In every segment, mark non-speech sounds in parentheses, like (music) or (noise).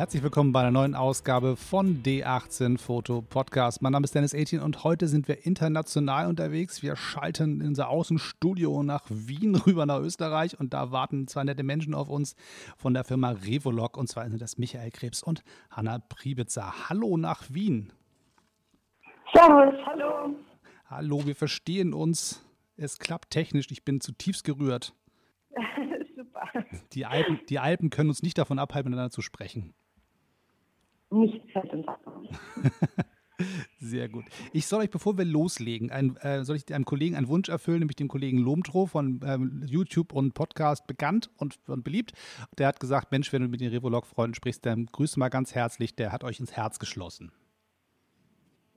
Herzlich willkommen bei einer neuen Ausgabe von D18 Foto Podcast. Mein Name ist Dennis 18 und heute sind wir international unterwegs. Wir schalten in unser Außenstudio nach Wien rüber nach Österreich und da warten zwei nette Menschen auf uns von der Firma Revolog und zwar sind das Michael Krebs und Hanna Priebitzer. Hallo nach Wien. Servus, hallo. Hallo, wir verstehen uns. Es klappt technisch. Ich bin zutiefst gerührt. (laughs) Super. Die Alpen, die Alpen können uns nicht davon abhalten, miteinander zu sprechen. Nichts fällt uns ab. Sehr gut. Ich soll euch, bevor wir loslegen, ein, äh, soll ich einem Kollegen einen Wunsch erfüllen, nämlich dem Kollegen Lomtro von ähm, YouTube und Podcast bekannt und, und, beliebt. Der hat gesagt, Mensch, wenn du mit den Revolog-Freunden sprichst, dann grüße mal ganz herzlich. Der hat euch ins Herz geschlossen.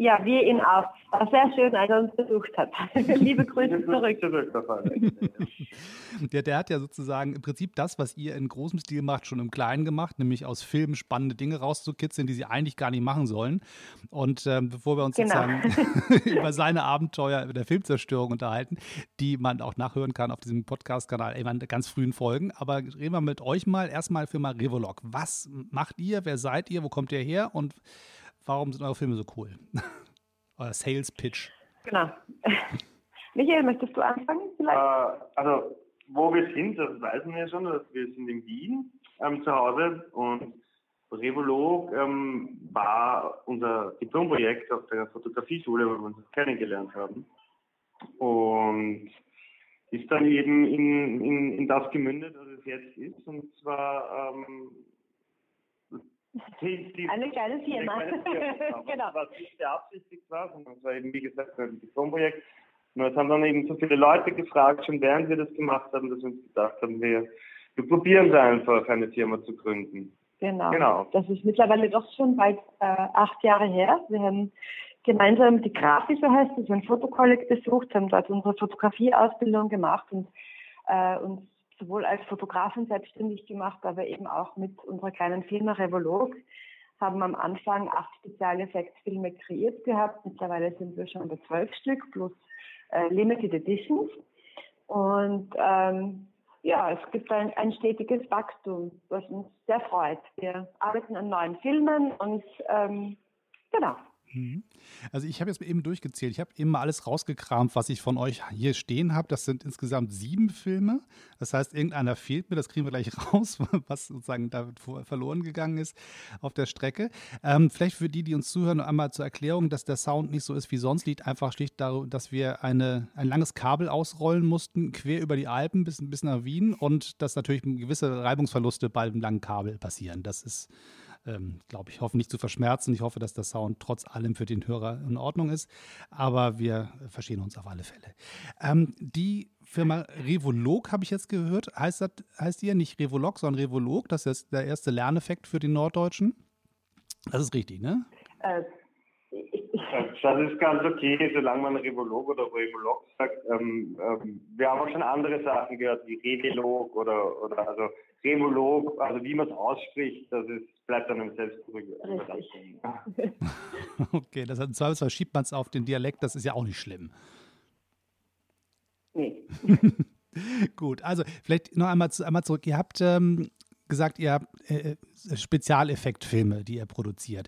Ja, wir ihn auch. War sehr schön, als er uns besucht hat. (laughs) Liebe Grüße zurück. (laughs) der, der hat ja sozusagen im Prinzip das, was ihr in großem Stil macht, schon im Kleinen gemacht, nämlich aus Filmen spannende Dinge rauszukitzeln, die sie eigentlich gar nicht machen sollen. Und ähm, bevor wir uns genau. sozusagen (laughs) über seine Abenteuer der Filmzerstörung unterhalten, die man auch nachhören kann auf diesem Podcast-Kanal in ganz frühen Folgen. Aber reden wir mit euch mal erstmal für mal Revolog. Was macht ihr? Wer seid ihr? Wo kommt ihr her? Und Warum sind eure Filme so cool? Euer Sales Pitch. Genau. (laughs) Michael, möchtest du anfangen vielleicht? Äh, also, wo wir sind, das wissen wir schon, dass wir sind in Wien ähm, zu Hause und Revolog ähm, war unser Diplomprojekt auf der Fotografieschule, wo wir uns kennengelernt haben. Und ist dann eben in, in, in das gemündet, was es jetzt ist. Und zwar ähm, die, (laughs) die, eine kleine Firma. genau. Was nicht beabsichtigt war, sondern es war eben, wie gesagt, ein Diplomprojekt. Nur es haben dann eben so viele Leute gefragt, schon während wir das gemacht haben, dass wir uns gedacht haben, wir, wir probieren da einfach, eine Firma zu gründen. Genau. genau. Das ist mittlerweile doch schon bald äh, acht Jahre her. Wir haben gemeinsam die Grafik, so heißt es, ein Fotokolleg besucht, haben dort unsere Fotografieausbildung gemacht und äh, uns sowohl als Fotografin selbstständig gemacht, aber eben auch mit unserer kleinen Firma Revolog. Haben am Anfang acht Spezialeffektfilme kreiert gehabt. Mittlerweile sind wir schon bei zwölf Stück plus äh, Limited Editions. Und ähm, ja, es gibt ein, ein stetiges Wachstum, was uns sehr freut. Wir arbeiten an neuen Filmen und ähm, genau. Mhm. Also ich habe jetzt eben durchgezählt. Ich habe eben mal alles rausgekramt, was ich von euch hier stehen habe. Das sind insgesamt sieben Filme. Das heißt, irgendeiner fehlt mir. Das kriegen wir gleich (laughs) raus, was sozusagen da verloren gegangen ist auf der Strecke. Ähm, vielleicht für die, die uns zuhören, einmal zur Erklärung, dass der Sound nicht so ist wie sonst. Liegt einfach schlicht darum, dass wir eine, ein langes Kabel ausrollen mussten, quer über die Alpen bis, bis nach Wien und dass natürlich gewisse Reibungsverluste bei dem langen Kabel passieren. Das ist ähm, glaube ich, hoffen nicht zu verschmerzen. Ich hoffe, dass der Sound trotz allem für den Hörer in Ordnung ist. Aber wir verstehen uns auf alle Fälle. Ähm, die Firma Revolog habe ich jetzt gehört. Heißt, das, heißt ihr nicht Revolog, sondern Revolog? Das ist der erste Lerneffekt für den Norddeutschen? Das ist richtig, ne? Äh, das ist ganz okay, solange man Revolog oder Revolog sagt. Ähm, ähm, wir haben auch schon andere Sachen gehört, wie Revelog oder, oder also Revolog, also wie man es ausspricht, das ist, bleibt dann im Selbstüberlassen. (laughs) okay, das heißt, Zweifelsfall schiebt man es auf den Dialekt, das ist ja auch nicht schlimm. Nee. (laughs) Gut, also vielleicht noch einmal, einmal zurück. Ihr habt ähm, gesagt, ihr habt äh, Spezialeffektfilme, die ihr produziert.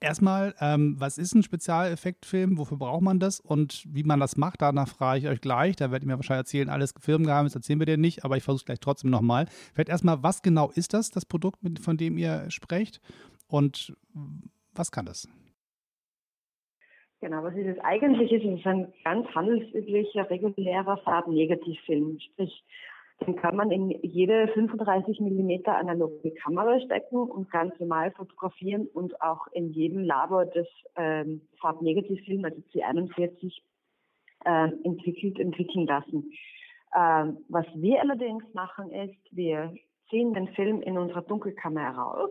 Erstmal, ähm, was ist ein Spezialeffektfilm? Wofür braucht man das? Und wie man das macht, danach frage ich euch gleich. Da werdet ihr mir wahrscheinlich erzählen, alles Firmengeheimnis erzählen wir dir nicht, aber ich versuche es gleich trotzdem nochmal. Vielleicht erstmal, was genau ist das, das Produkt, von dem ihr sprecht? Und was kann das? Genau, was ist es eigentlich? Ist es ist ein ganz handelsüblicher, regulärer Farbennegativfilm. Sprich, den kann man in jede 35 mm analoge Kamera stecken und ganz normal fotografieren und auch in jedem Labor das ähm, Farbnegativfilm, also C41, äh, entwickelt, entwickeln lassen. Ähm, was wir allerdings machen ist, wir ziehen den Film in unserer Dunkelkammer heraus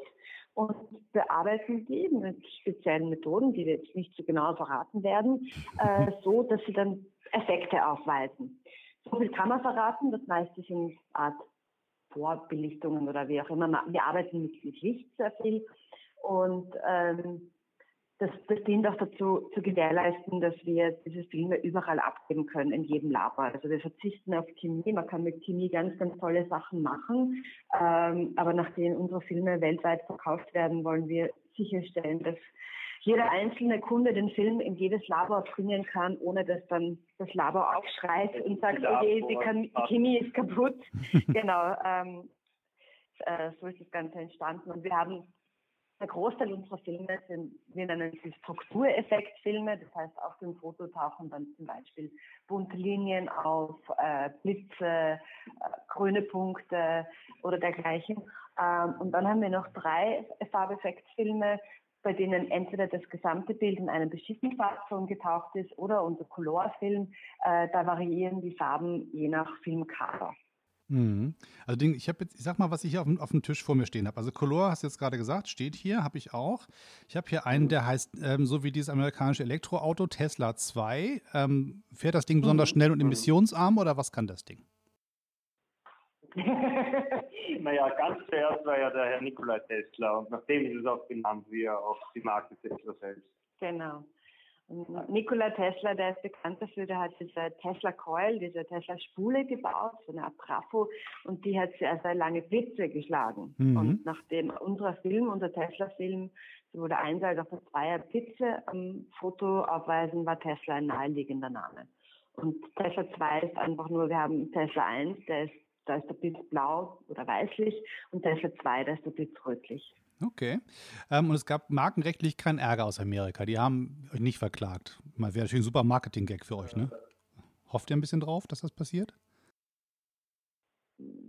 und bearbeiten die mit speziellen Methoden, die wir jetzt nicht so genau verraten werden, äh, so dass sie dann Effekte aufweisen. So viel kann man verraten. Das meiste sind Art Vorbelichtungen oder wie auch immer. Wir arbeiten mit, Licht sehr viel. Und ähm, das, das dient auch dazu, zu gewährleisten, dass wir diese Filme überall abgeben können, in jedem Labor. Also wir verzichten auf Chemie. Man kann mit Chemie ganz, ganz tolle Sachen machen. Ähm, aber nachdem unsere Filme weltweit verkauft werden, wollen wir sicherstellen, dass jeder einzelne Kunde den Film in jedes Labor bringen kann, ohne dass dann das Labor aufschreit und sagt, okay, die, Chemie ist kaputt. (laughs) genau, ähm, äh, so ist das Ganze entstanden. Und wir haben der Großteil unserer Filme sind, wir nennen sie Struktureffektfilme, das heißt auf dem Foto tauchen dann zum Beispiel bunte Linien auf, äh, Blitze, äh, grüne Punkte oder dergleichen. Ähm, und dann haben wir noch drei Farbeffektfilme, bei denen entweder das gesamte Bild in einem bestimmten Farbton getaucht ist oder unser Colorfilm. Äh, da variieren die Farben je nach Filmcover. Mhm. Also ich habe jetzt, ich sag mal, was ich hier auf dem, auf dem Tisch vor mir stehen habe. Also Color hast du jetzt gerade gesagt, steht hier, habe ich auch. Ich habe hier einen, der heißt, ähm, so wie dieses amerikanische Elektroauto, Tesla 2. Ähm, fährt das Ding besonders mhm. schnell und emissionsarm oder was kann das Ding? (laughs) naja, ganz zuerst war ja der Herr Nikolai Tesla und nachdem ist es auch benannt, wie er auch die Marke Tesla selbst. Genau. Nikola Tesla, der ist bekannt dafür, der hat diese Tesla Coil, diese Tesla Spule gebaut, so eine Abrafo, und die hat sehr, sehr lange Blitze geschlagen. Mhm. Und nachdem unser Film, unser Tesla-Film, sowohl der auch der Zweier Blitze am Foto aufweisen, war Tesla ein naheliegender Name. Und Tesla 2 ist einfach nur, wir haben Tesla 1, der ist, da ist der Blitz blau oder weißlich, und Tesla 2, da ist der Blitz rötlich. Okay. Ähm, und es gab markenrechtlich keinen Ärger aus Amerika. Die haben euch nicht verklagt. Mal wäre natürlich ein super Marketing-Gag für euch, ne? Hofft ihr ein bisschen drauf, dass das passiert?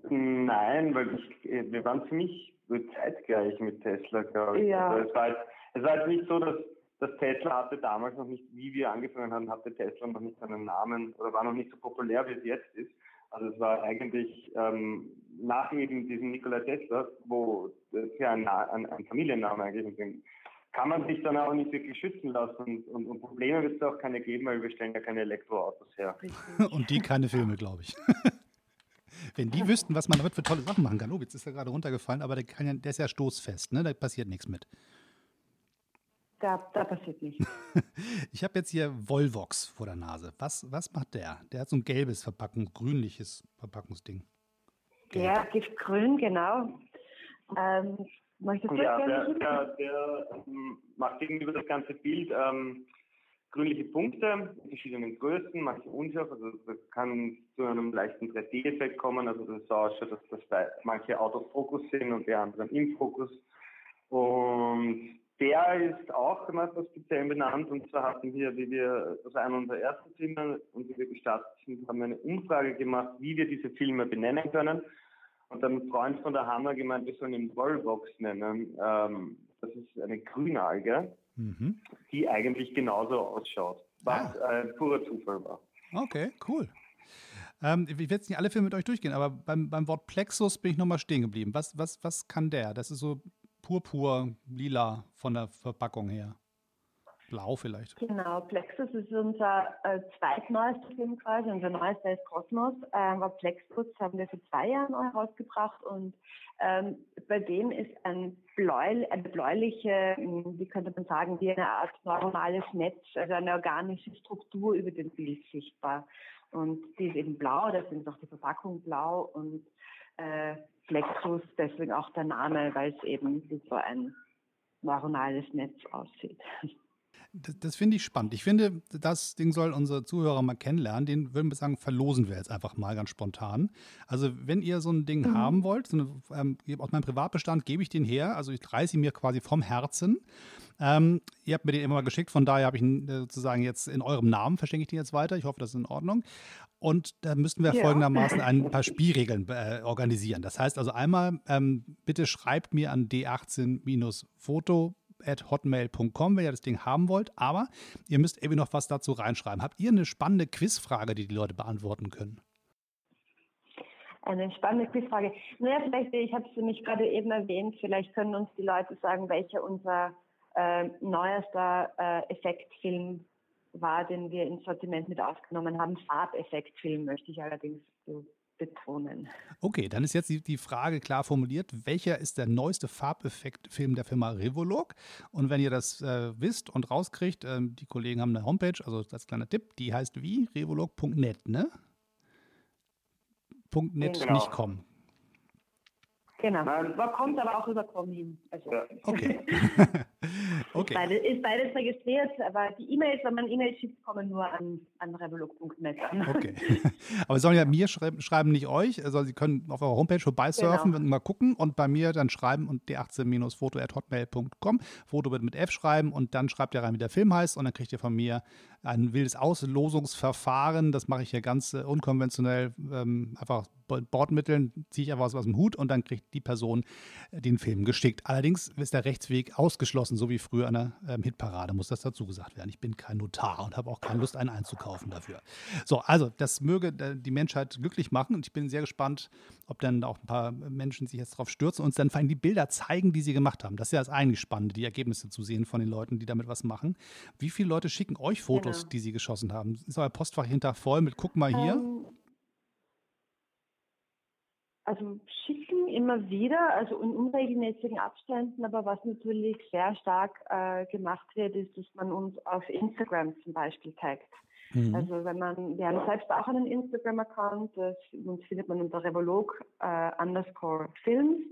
Nein, weil ich, wir waren ziemlich zeitgleich mit Tesla, glaube ich. Ja. Also es, war jetzt, es war jetzt nicht so, dass, dass Tesla hatte damals noch nicht, wie wir angefangen haben, hatte Tesla noch nicht seinen Namen oder war noch nicht so populär, wie es jetzt ist. Also es war eigentlich ähm, nach eben diesem Nikola Tesla, wo das ja ein, ein, ein Familienname eigentlich ist, kann man sich dann auch nicht wirklich schützen lassen. Und, und, und Probleme wird es auch keine geben, weil wir stellen ja keine Elektroautos her. und die keine Filme, glaube ich. (laughs) Wenn die wüssten, was man damit für tolle Sachen machen kann. Oh, jetzt ist er gerade runtergefallen, aber der, kann ja, der ist ja stoßfest, ne? Da passiert nichts mit. Da, da passiert nichts. (laughs) ich habe jetzt hier Volvox vor der Nase. Was, was macht der? Der hat so ein gelbes Verpackung, grünliches Verpackungsding. Gelb. Der giftgrün, genau. Ähm, möchtest du ja, der, der, der ähm, macht gegenüber das ganze Bild ähm, grünliche Punkte, verschiedenen Größen, manche unscharf, also das kann zu einem leichten 3D-Effekt kommen, also das ist so ausschaut, dass das bei manche Autofokus sind und die anderen im Fokus. Und der ist auch Meister speziell benannt und zwar hatten wir, wie wir, also einer unserer ersten Filme und wie wir gestartet sind, haben wir eine Umfrage gemacht, wie wir diese Filme benennen können. Und ein Freund von der Hammer gemeint, wir sollen ihn Wallbox nennen. Ähm, das ist eine Grünalge, mhm. die eigentlich genauso ausschaut, was ah. ein purer Zufall war. Okay, cool. Ähm, ich werde jetzt nicht alle Filme mit euch durchgehen, aber beim, beim Wort Plexus bin ich nochmal stehen geblieben. Was, was, was kann der? Das ist so purpur, lila von der Verpackung her. Blau vielleicht. Genau, Plexus ist unser äh, zweitneuester Film quasi. Unser neuester ist Kosmos. Ähm, aber Plexus haben wir vor zwei Jahren herausgebracht und ähm, bei dem ist ein Bläu, eine bläuliche, hm, wie könnte man sagen, wie eine Art neuronales Netz, also eine organische Struktur über dem Bild sichtbar. Und die ist eben blau, deswegen ist auch die Verpackung blau und äh, Plexus, deswegen auch der Name, weil es eben wie so ein neuronales Netz aussieht. (laughs) Das, das finde ich spannend. Ich finde, das Ding soll unsere Zuhörer mal kennenlernen. Den würden wir sagen, verlosen wir jetzt einfach mal ganz spontan. Also, wenn ihr so ein Ding mhm. haben wollt, so eine, ähm, aus meinem Privatbestand gebe ich den her. Also, ich reiße ihn mir quasi vom Herzen. Ähm, ihr habt mir den immer mal geschickt, von daher habe ich ihn äh, sozusagen jetzt in eurem Namen, verschenke ich den jetzt weiter. Ich hoffe, das ist in Ordnung. Und da müssten wir ja. folgendermaßen ein paar Spielregeln äh, organisieren. Das heißt also einmal, ähm, bitte schreibt mir an d18-foto at hotmail.com, wenn ihr das Ding haben wollt. Aber ihr müsst irgendwie noch was dazu reinschreiben. Habt ihr eine spannende Quizfrage, die die Leute beantworten können? Eine spannende Quizfrage. Naja, vielleicht, ich habe es nämlich gerade eben erwähnt, vielleicht können uns die Leute sagen, welcher unser äh, neuester äh, Effektfilm war, den wir ins Sortiment mit aufgenommen haben. Farbeffektfilm möchte ich allerdings betonen. Okay, dann ist jetzt die, die Frage klar formuliert. Welcher ist der neueste Farbeffektfilm der Firma Revolog? Und wenn ihr das äh, wisst und rauskriegt, äh, die Kollegen haben eine Homepage, also das kleine Tipp, die heißt wie? revolog.net, ne? .net genau. nicht kommen. Genau. Man kommt aber auch über Chromium. Also. Ja. Okay. (laughs) okay. Ist, beides, ist, beides, registriert, aber die E-Mails, wenn man E-Mails schickt, kommen nur an, an revolog.net an. Okay. aber sie sollen ja mir schreiben, schreiben nicht euch. Also sie können auf eurer Homepage vorbeisurfen genau. und mal gucken und bei mir dann schreiben und d18-foto.hotmail.com. Foto wird mit F schreiben und dann schreibt ihr rein, wie der Film heißt und dann kriegt ihr von mir ein wildes Auslosungsverfahren. Das mache ich hier ganz äh, unkonventionell, ähm, einfach Bordmitteln, ziehe ich einfach was aus dem Hut und dann kriegt die Person äh, den Film geschickt. Allerdings ist der Rechtsweg ausgeschlossen, so wie früher an der ähm, Hitparade, muss das dazu gesagt werden. Ich bin kein Notar und habe auch keine Lust, einen einzukaufen dafür. So, also das möge äh, die Menschheit glücklich machen und ich bin sehr gespannt, ob dann auch ein paar Menschen sich jetzt darauf stürzen und uns dann vor allem die Bilder zeigen, die sie gemacht haben. Das ist ja das eigentlich Spannende, die Ergebnisse zu sehen von den Leuten, die damit was machen. Wie viele Leute schicken euch Fotos, genau. die sie geschossen haben? Ist euer Postfach hinter voll mit, guck mal hier? Ähm, also schicken immer wieder, also in unregelmäßigen Abständen, aber was natürlich sehr stark äh, gemacht wird, ist, dass man uns auf Instagram zum Beispiel taggt. Mhm. Also wenn man, wir haben selbst auch einen Instagram-Account, uns findet man unter Revolog äh, underscore Films.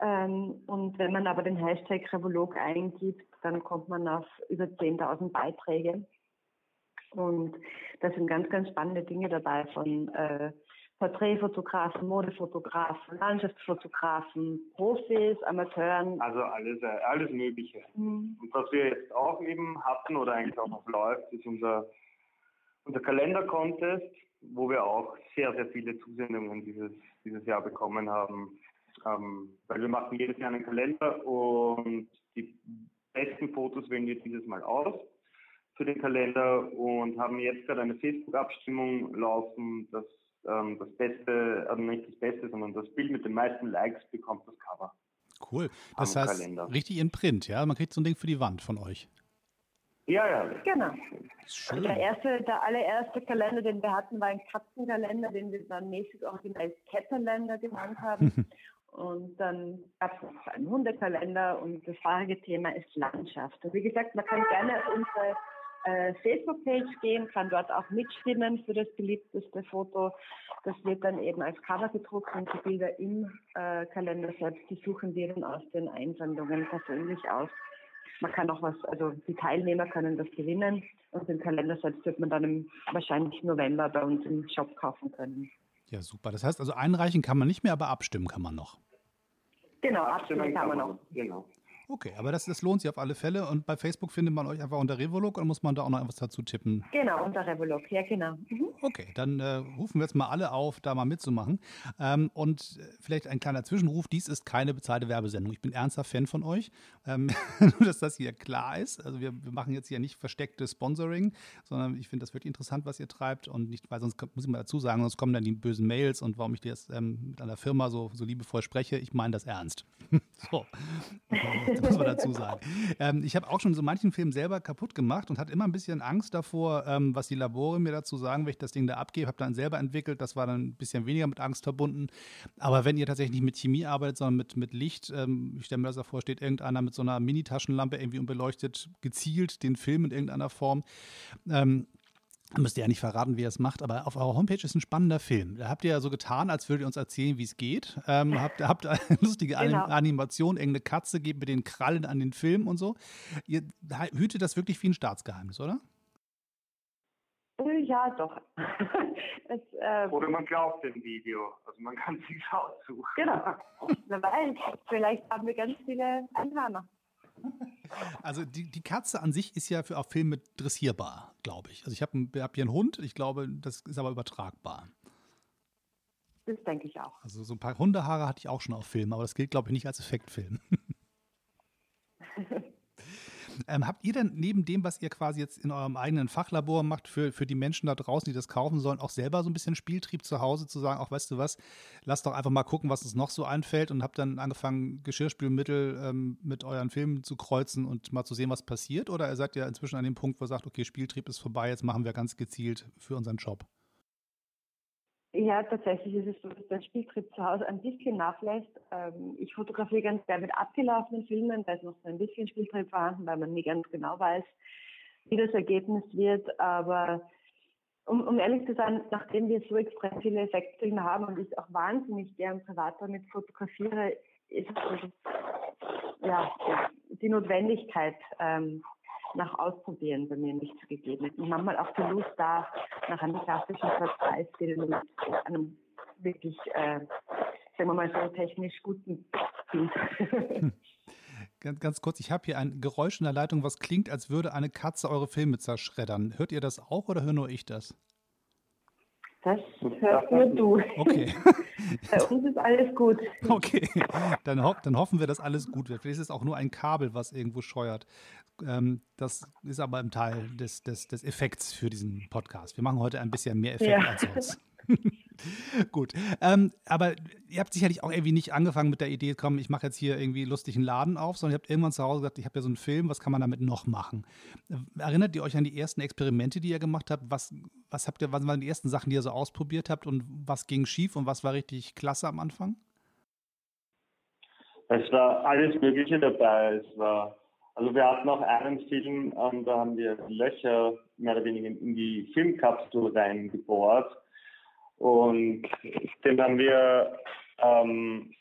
Ähm, und wenn man aber den Hashtag Revolog eingibt, dann kommt man auf über 10.000 Beiträge. Und da sind ganz, ganz spannende Dinge dabei von äh, Porträtfotografen, Modefotografen, Landschaftsfotografen, Profis, Amateuren. Also alles, äh, alles Mögliche. Mhm. Und was wir jetzt auch eben hatten oder eigentlich auch noch läuft, ist unser, unser Kalender-Contest, wo wir auch sehr, sehr viele Zusendungen dieses, dieses Jahr bekommen haben. Ähm, weil wir machen jedes Jahr einen Kalender und die besten Fotos wählen wir dieses Mal aus für den Kalender und haben jetzt gerade eine Facebook-Abstimmung laufen, dass ähm, das Beste, also nicht das Beste, sondern das Bild mit den meisten Likes bekommt das Cover. Cool. Das heißt, Kalender. richtig in Print, ja? Man kriegt so ein Ding für die Wand von euch. Ja, ja. Genau. Schön. Der, erste, der allererste Kalender, den wir hatten, war ein Katzenkalender, den wir dann mäßig original Kettenländer genannt haben. (laughs) und dann gab es noch einen Hundekalender und das farige Thema ist Landschaft. Und wie gesagt, man kann gerne unsere äh, Facebook-Page gehen, kann dort auch mitstimmen für das beliebteste Foto. Das wird dann eben als Cover gedruckt und die Bilder im äh, Kalender selbst, die suchen wir dann aus den Einsendungen persönlich aus. Man kann auch was, also die Teilnehmer können das gewinnen und den Kalender selbst wird man dann im wahrscheinlich November bei uns im Shop kaufen können. Ja, super. Das heißt also einreichen kann man nicht mehr, aber abstimmen kann man noch. Genau, abstimmen kann man noch. Genau. Okay, aber das, das lohnt sich auf alle Fälle. Und bei Facebook findet man euch einfach unter Revolog oder muss man da auch noch etwas dazu tippen? Genau, unter Revolog, ja genau. Mhm. Okay, dann äh, rufen wir jetzt mal alle auf, da mal mitzumachen. Ähm, und äh, vielleicht ein kleiner Zwischenruf, dies ist keine bezahlte Werbesendung. Ich bin ernster Fan von euch. Ähm, (laughs) nur, dass das hier klar ist. Also wir, wir machen jetzt hier nicht verstecktes Sponsoring, sondern ich finde das wirklich interessant, was ihr treibt. Und nicht, weil sonst muss ich mal dazu sagen, sonst kommen dann die bösen Mails und warum ich jetzt ähm, mit einer Firma so, so liebevoll spreche. Ich meine das ernst. (laughs) so. (laughs) (laughs) muss man dazu sagen. Ähm, ich habe auch schon so manchen Film selber kaputt gemacht und hatte immer ein bisschen Angst davor, ähm, was die Labore mir dazu sagen, wenn ich das Ding da abgebe. Habe dann selber entwickelt, das war dann ein bisschen weniger mit Angst verbunden. Aber wenn ihr tatsächlich nicht mit Chemie arbeitet, sondern mit, mit Licht, ähm, ich stelle mir das vor, steht irgendeiner mit so einer Mini-Taschenlampe irgendwie und beleuchtet gezielt den Film in irgendeiner Form. Ähm, Müsst ihr ja nicht verraten, wie ihr es macht, aber auf eurer Homepage ist ein spannender Film. Da habt ihr ja so getan, als würdet ihr uns erzählen, wie es geht. Ähm, habt, habt eine (laughs) lustige genau. Animation, irgendeine Katze geht mit den Krallen an den Film und so. Ihr hütet das wirklich wie ein Staatsgeheimnis, oder? Äh, ja, doch. (laughs) es, äh, Oder man glaubt dem Video. Also man kann sich aussuchen. Genau. (laughs) Wer weiß, vielleicht haben wir ganz viele Anhörner. Also die, die Katze an sich ist ja für auf Filme dressierbar, glaube ich. Also ich habe hab hier einen Hund, ich glaube, das ist aber übertragbar. Das denke ich auch. Also so ein paar Hundehaare hatte ich auch schon auf Filmen, aber das gilt, glaube ich, nicht als Effektfilm. (laughs) Ähm, habt ihr denn neben dem, was ihr quasi jetzt in eurem eigenen Fachlabor macht, für, für die Menschen da draußen, die das kaufen sollen, auch selber so ein bisschen Spieltrieb zu Hause zu sagen, auch weißt du was, lass doch einfach mal gucken, was uns noch so einfällt und habt dann angefangen, Geschirrspülmittel ähm, mit euren Filmen zu kreuzen und mal zu sehen, was passiert? Oder ihr seid ja inzwischen an dem Punkt, wo ihr sagt, okay, Spieltrieb ist vorbei, jetzt machen wir ganz gezielt für unseren Job? Ja, tatsächlich ist es so, dass der Spieltrieb zu Hause ein bisschen nachlässt. Ähm, ich fotografiere ganz gerne mit abgelaufenen Filmen, da ist noch so ein bisschen Spieltrieb vorhanden, weil man nie ganz genau weiß, wie das Ergebnis wird. Aber um, um ehrlich zu sein, nachdem wir so extrem viele Effektfilme haben und ich auch wahnsinnig gern privat damit fotografiere, ist also, ja, die Notwendigkeit ähm, nach Ausprobieren bei mir nicht so gegeben ist. Und manchmal auch die Lust da nach einem klassischen Verzeihfilm mit einem wirklich, äh, sagen wir mal so, technisch guten Bild. Ganz, ganz kurz, ich habe hier ein Geräusch in der Leitung, was klingt, als würde eine Katze eure Filme zerschreddern. Hört ihr das auch oder höre nur ich das? Das hörst nur du. Okay. (laughs) Bei uns ist alles gut. Okay, dann, ho dann, hoffen wir, dass alles gut wird. Vielleicht ist es auch nur ein Kabel, was irgendwo scheuert. Ähm, das ist aber ein Teil des, des, des, Effekts für diesen Podcast. Wir machen heute ein bisschen mehr Effekt ja. als sonst. (laughs) Gut. Ähm, aber ihr habt sicherlich auch irgendwie nicht angefangen mit der Idee, komm, ich mache jetzt hier irgendwie lustigen Laden auf, sondern ihr habt irgendwann zu Hause gesagt, ich habe ja so einen Film, was kann man damit noch machen? Erinnert ihr euch an die ersten Experimente, die ihr gemacht habt? Was, was habt ihr, was waren die ersten Sachen, die ihr so ausprobiert habt und was ging schief und was war richtig klasse am Anfang? Es war alles Mögliche dabei. Es war, also wir hatten auch einen Film, ähm, da haben wir Löcher mehr oder weniger in die Filmkapsel reingebohrt und den haben wir ähm,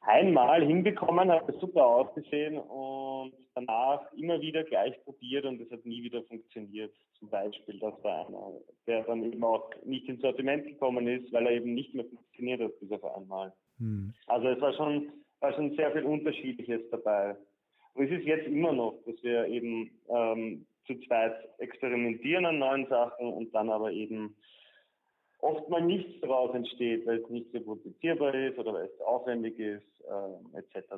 einmal hinbekommen, hat super ausgesehen und danach immer wieder gleich probiert und es hat nie wieder funktioniert. Zum Beispiel, das war einer, der dann eben auch nicht ins Sortiment gekommen ist, weil er eben nicht mehr funktioniert hat bis auf einmal. Hm. Also es war schon, war schon sehr viel Unterschiedliches dabei. Und es ist jetzt immer noch, dass wir eben ähm, zu zweit experimentieren an neuen Sachen und dann aber eben oft mal nichts daraus entsteht, weil es nicht reproduzierbar ist oder weil es aufwendig ist, äh, etc.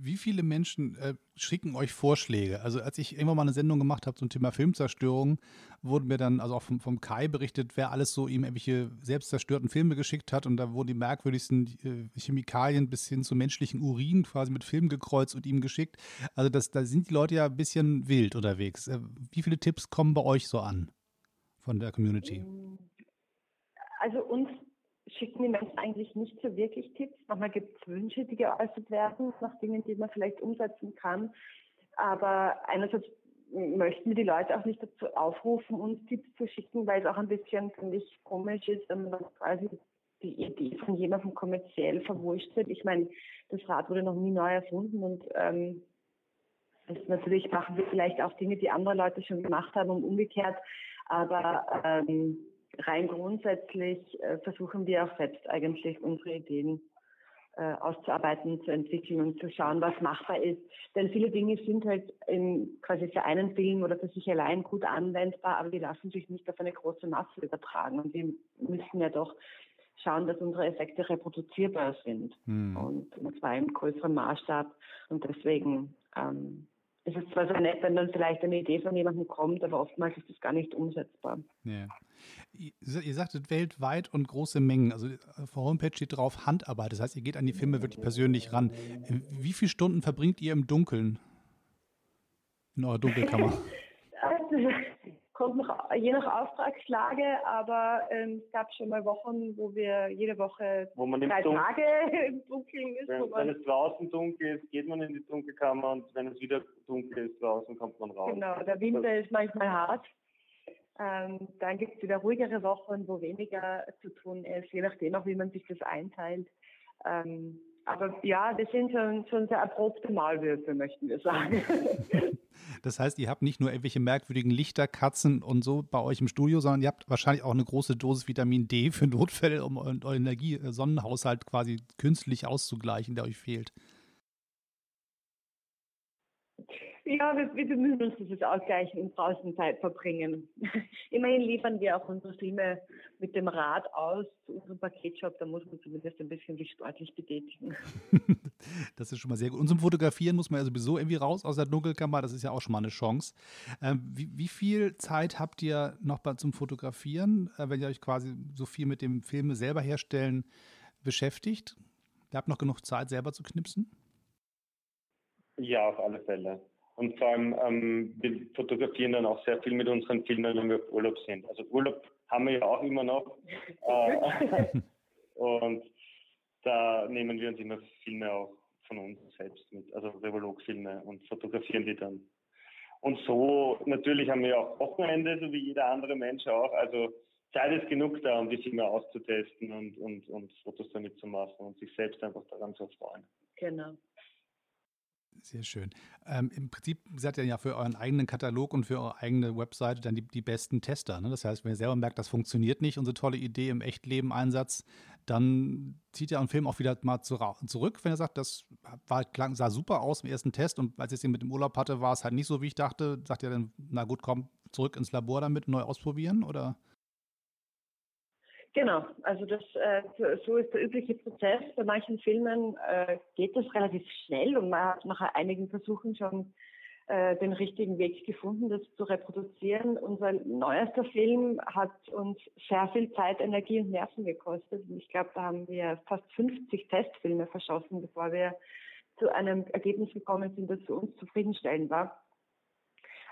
Wie, viele Menschen äh, schicken euch Vorschläge? Also als ich irgendwann mal eine Sendung gemacht habe zum Thema Filmzerstörung, wurde mir dann also auch vom, vom Kai berichtet, wer alles so ihm irgendwelche selbstzerstörten Filme geschickt hat und da wurden die merkwürdigsten äh, Chemikalien bis hin zu menschlichen Urin quasi mit Film gekreuzt und ihm geschickt. Also das, da sind die Leute ja ein bisschen wild unterwegs. Äh, wie viele Tipps kommen bei euch so an? von der Community? Also uns schicken die Menschen eigentlich nicht so wirklich Tipps. Manchmal gibt es Wünsche, die geäußert werden nach Dingen, die man vielleicht umsetzen kann. Aber einerseits möchten wir die Leute auch nicht dazu aufrufen, uns Tipps zu schicken, weil es auch ein bisschen, finde ich, komisch ist, wenn man quasi die Idee von jemandem kommerziell verwurscht wird. Ich meine, das Rad wurde noch nie neu erfunden und ähm, natürlich machen wir vielleicht auch Dinge, die andere Leute schon gemacht haben und umgekehrt aber ähm, rein grundsätzlich äh, versuchen wir auch selbst eigentlich unsere Ideen äh, auszuarbeiten, zu entwickeln und zu schauen, was machbar ist. Denn viele Dinge sind halt in, quasi für einen Film oder für sich allein gut anwendbar, aber die lassen sich nicht auf eine große Masse übertragen. Und wir müssen ja doch schauen, dass unsere Effekte reproduzierbar sind. Hm. Und, und zwar im größeren Maßstab. Und deswegen ähm, es ist zwar so nett, wenn dann vielleicht eine Idee von jemandem kommt, aber oftmals ist das gar nicht umsetzbar. Ja. Ihr sagtet weltweit und große Mengen. Also auf der Homepage steht drauf Handarbeit. Das heißt, ihr geht an die Filme wirklich persönlich ran. Wie viele Stunden verbringt ihr im Dunkeln? In eurer Dunkelkammer? (laughs) kommt noch je nach Auftragslage, aber ähm, es gab schon mal Wochen, wo wir jede Woche wo man drei Dun Tage (laughs) im Dunkeln ist. Wenn, wenn, es draußen dunkel ist, geht man in die Dunkelkammer und wenn es wieder dunkel ist draußen, kommt man raus. Genau, der Winter ist manchmal hart. Ähm, dann gibt es wieder ruhigere Wochen, wo weniger zu tun ist, je nachdem auch, wie man sich das einteilt. Ähm, aber ja, das sind schon, schon sehr erprobte Malwürfe, möchten wir sagen. (laughs) (laughs) Das heißt, ihr habt nicht nur irgendwelche merkwürdigen Lichter, Katzen und so bei euch im Studio, sondern ihr habt wahrscheinlich auch eine große Dosis Vitamin D für Notfälle, um euren Energie-Sonnenhaushalt quasi künstlich auszugleichen, der euch fehlt. Ja, wir, wir bemühen uns dieses Ausgleichen und draußen Zeit verbringen. (laughs) Immerhin liefern wir auch unsere Filme mit dem Rad aus zu unserem Paketshop. Da muss man zumindest ein bisschen sich sportlich betätigen. (laughs) das ist schon mal sehr gut. Und zum Fotografieren muss man ja sowieso irgendwie raus aus der Dunkelkammer. Das ist ja auch schon mal eine Chance. Ähm, wie, wie, viel Zeit habt ihr noch bei, zum Fotografieren, äh, wenn ihr euch quasi so viel mit dem Film selber herstellen beschäftigt? Ihr habt noch genug Zeit, selber zu knipsen? Ja, auf alle Fälle. Und vor allem, ähm, wir fotografieren dann auch sehr viel mit unseren Filmen, wenn wir auf Urlaub sind. Also Urlaub haben wir ja auch immer noch. (laughs) Äh, und da nehmen wir uns immer Filme auch von uns selbst mit, also Revolog-Filme und fotografieren die dann. Und so, natürlich haben wir auch Wochenende, so wie jeder andere Mensch auch. Also Zeit ist genug da, um die Filme auszutesten und, und, und Fotos damit zu machen und sich selbst einfach daran zu freuen. Genau. Sehr schön. Ähm, Im Prinzip seid ihr ja für euren eigenen Katalog und für eure eigene Webseite dann die, die besten Tester. Ne? Das heißt, wenn ihr selber merkt, das funktioniert nicht, unsere tolle Idee im Echtleben-Einsatz, dann zieht ihr einen Film auch wieder mal zu, zurück, wenn ihr sagt, das war, klang, sah super aus im ersten Test und als ich es mit dem Urlaub hatte, war es halt nicht so, wie ich dachte. Sagt ihr dann, na gut, komm, zurück ins Labor damit, neu ausprobieren oder? Genau, also das, äh, so ist der übliche Prozess. Bei manchen Filmen äh, geht das relativ schnell und man hat nach einigen Versuchen schon äh, den richtigen Weg gefunden, das zu reproduzieren. Unser neuester Film hat uns sehr viel Zeit, Energie und Nerven gekostet. Ich glaube, da haben wir fast 50 Testfilme verschossen, bevor wir zu einem Ergebnis gekommen sind, das für uns zufriedenstellend war.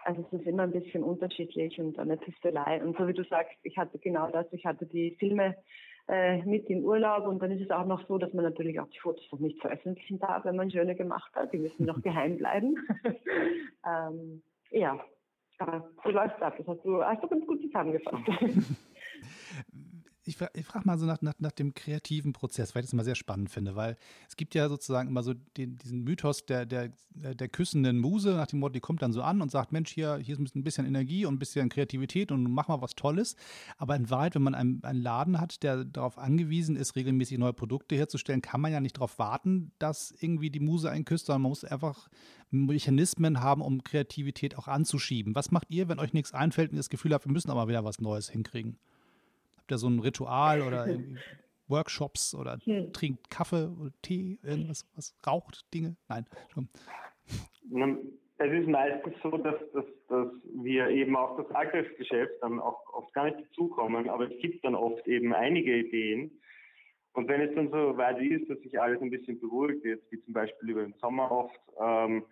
Also es ist immer ein bisschen unterschiedlich und eine Tüftelei. Und so wie du sagst, ich hatte genau das, ich hatte die Filme äh, mit im Urlaub und dann ist es auch noch so, dass man natürlich auch die Fotos noch nicht veröffentlichen darf, wenn man schöne gemacht hat. Die müssen noch (laughs) geheim bleiben. (laughs) ähm, ja, aber so läuft ab. Das hast du, hast du ganz gut zusammengefasst. (laughs) ich, frage mal so nach, nach, nach, dem kreativen Prozess, weil ich das immer sehr spannend finde, weil es gibt ja sozusagen immer so den, diesen Mythos der, der, der küssenden Muse, nach dem Motto, die kommt dann so an und sagt, Mensch, hier, hier ist ein bisschen Energie und ein bisschen Kreativität und mach mal was Tolles. Aber in Wahrheit, wenn man einen, einen Laden hat, der darauf angewiesen ist, regelmäßig neue Produkte herzustellen, kann man ja nicht darauf warten, dass irgendwie die Muse einen küsst, sondern man muss einfach Mechanismen haben, um Kreativität auch anzuschieben. Was macht ihr, wenn euch nichts einfällt und ihr das Gefühl habt, wir müssen aber wieder was Neues hinkriegen? Habt ihr so ein Ritual oder (laughs) Workshops oder hm. trinkt Kaffee oder Tee, irgendwas, was raucht Dinge? Nein, schon. Es ist meistens so, dass, dass, dass wir eben auch das Alltagsgeschäft dann auch oft gar nicht dazukommen, aber es gibt dann oft eben einige Ideen. Und wenn es dann so weit ist, dass sich alles ein bisschen beruhigt, jetzt wie zum Beispiel über den Sommer oft, ähm,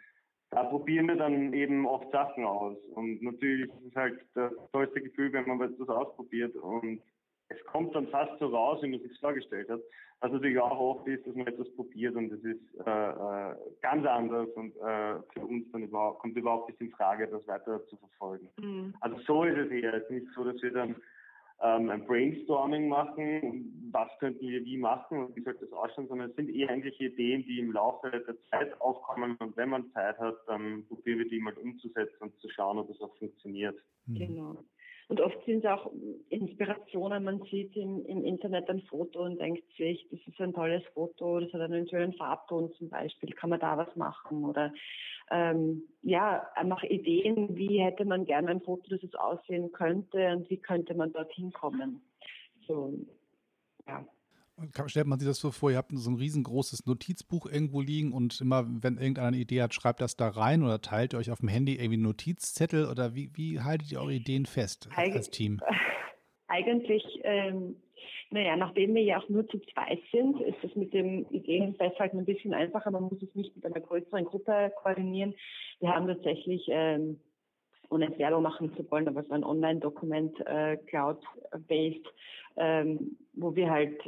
da probieren wir dann eben oft Sachen aus. Und natürlich ist es halt das tollste Gefühl, wenn man etwas ausprobiert und es kommt dann fast so raus, wie man sich vorgestellt hat. Was natürlich auch oft ist, dass man etwas probiert und es ist äh, äh, ganz anders und äh, für uns dann überhaupt, kommt überhaupt nicht in Frage, das weiter zu verfolgen. Mhm. Also so ist es eher. Es ist nicht so, dass wir dann ähm, ein Brainstorming machen, was könnten wir wie machen und wie sollte das ausschauen, sondern es sind eher eigentlich Ideen, die im Laufe der Zeit aufkommen und wenn man Zeit hat, dann probieren wir die mal umzusetzen und zu schauen, ob es auch funktioniert. Genau. Und oft sind es auch Inspirationen. Man sieht im, im, Internet ein Foto und denkt sich, das ist ein tolles Foto, das hat einen schönen Farbton zum Beispiel, kann man da was machen? Oder ähm, ja, einfach Ideen, wie hätte man gerne ein Foto, das es aussehen könnte und wie könnte man dorthin kommen. So, ja stellt man sich das so vor, ihr habt so ein riesengroßes Notizbuch irgendwo liegen und immer, wenn irgendeiner eine Idee hat, schreibt das da rein oder teilt ihr euch auf dem Handy irgendwie Notizzettel oder wie, wie haltet ihr eure Ideen fest Eig als Team? (laughs) Eigentlich, ähm, naja, nachdem wir ja auch nur zu zweit sind, ist es mit dem Ideenfesthalten ein bisschen einfacher. Man muss es nicht mit einer größeren Gruppe koordinieren. Wir haben tatsächlich ähm, ohne jetzt Werbung machen zu wollen, aber so ein Online-Dokument, äh, Cloud-based, ähm, wo wir halt